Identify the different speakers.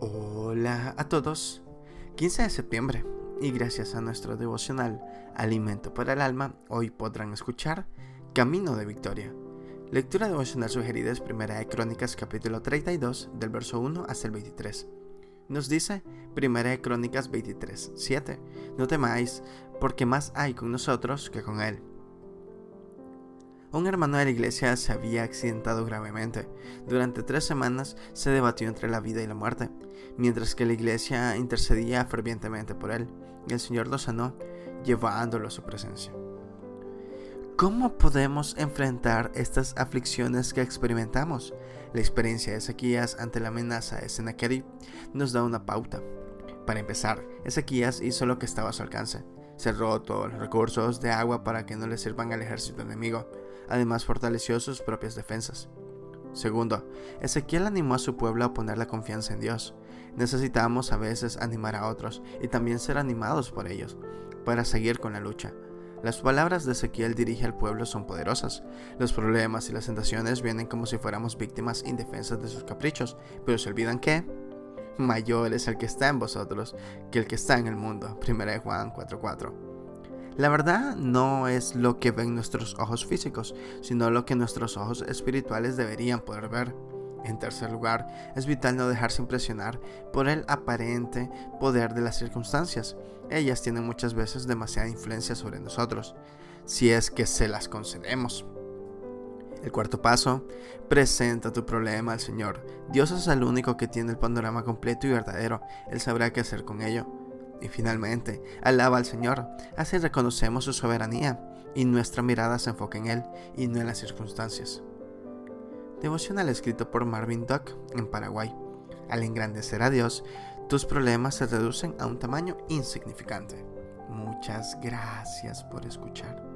Speaker 1: Hola a todos. 15 de septiembre y gracias a nuestro devocional Alimento para el Alma, hoy podrán escuchar Camino de Victoria. Lectura devocional sugerida es Primera de Crónicas capítulo 32 del verso 1 hasta el 23. Nos dice Primera de Crónicas 23, 7. No temáis, porque más hay con nosotros que con él un hermano de la iglesia se había accidentado gravemente. Durante tres semanas se debatió entre la vida y la muerte, mientras que la iglesia intercedía fervientemente por él, y el Señor lo sanó, llevándolo a su presencia. ¿Cómo podemos enfrentar estas aflicciones que experimentamos? La experiencia de Ezequías ante la amenaza de Sennacherib nos da una pauta. Para empezar, Ezequías hizo lo que estaba a su alcance. Cerró todos los recursos de agua para que no le sirvan al ejército enemigo Además fortaleció sus propias defensas. Segundo, Ezequiel animó a su pueblo a poner la confianza en Dios. Necesitamos a veces animar a otros y también ser animados por ellos para seguir con la lucha. Las palabras de Ezequiel dirige al pueblo son poderosas. Los problemas y las tentaciones vienen como si fuéramos víctimas indefensas de sus caprichos, pero se olvidan que mayor es el que está en vosotros que el que está en el mundo. 1 Juan 4:4. La verdad no es lo que ven nuestros ojos físicos, sino lo que nuestros ojos espirituales deberían poder ver. En tercer lugar, es vital no dejarse impresionar por el aparente poder de las circunstancias. Ellas tienen muchas veces demasiada influencia sobre nosotros, si es que se las concedemos. El cuarto paso, presenta tu problema al Señor. Dios es el único que tiene el panorama completo y verdadero. Él sabrá qué hacer con ello. Y finalmente, alaba al Señor, así reconocemos su soberanía y nuestra mirada se enfoca en Él y no en las circunstancias. Devocional escrito por Marvin Duck en Paraguay. Al engrandecer a Dios, tus problemas se reducen a un tamaño insignificante. Muchas gracias por escuchar.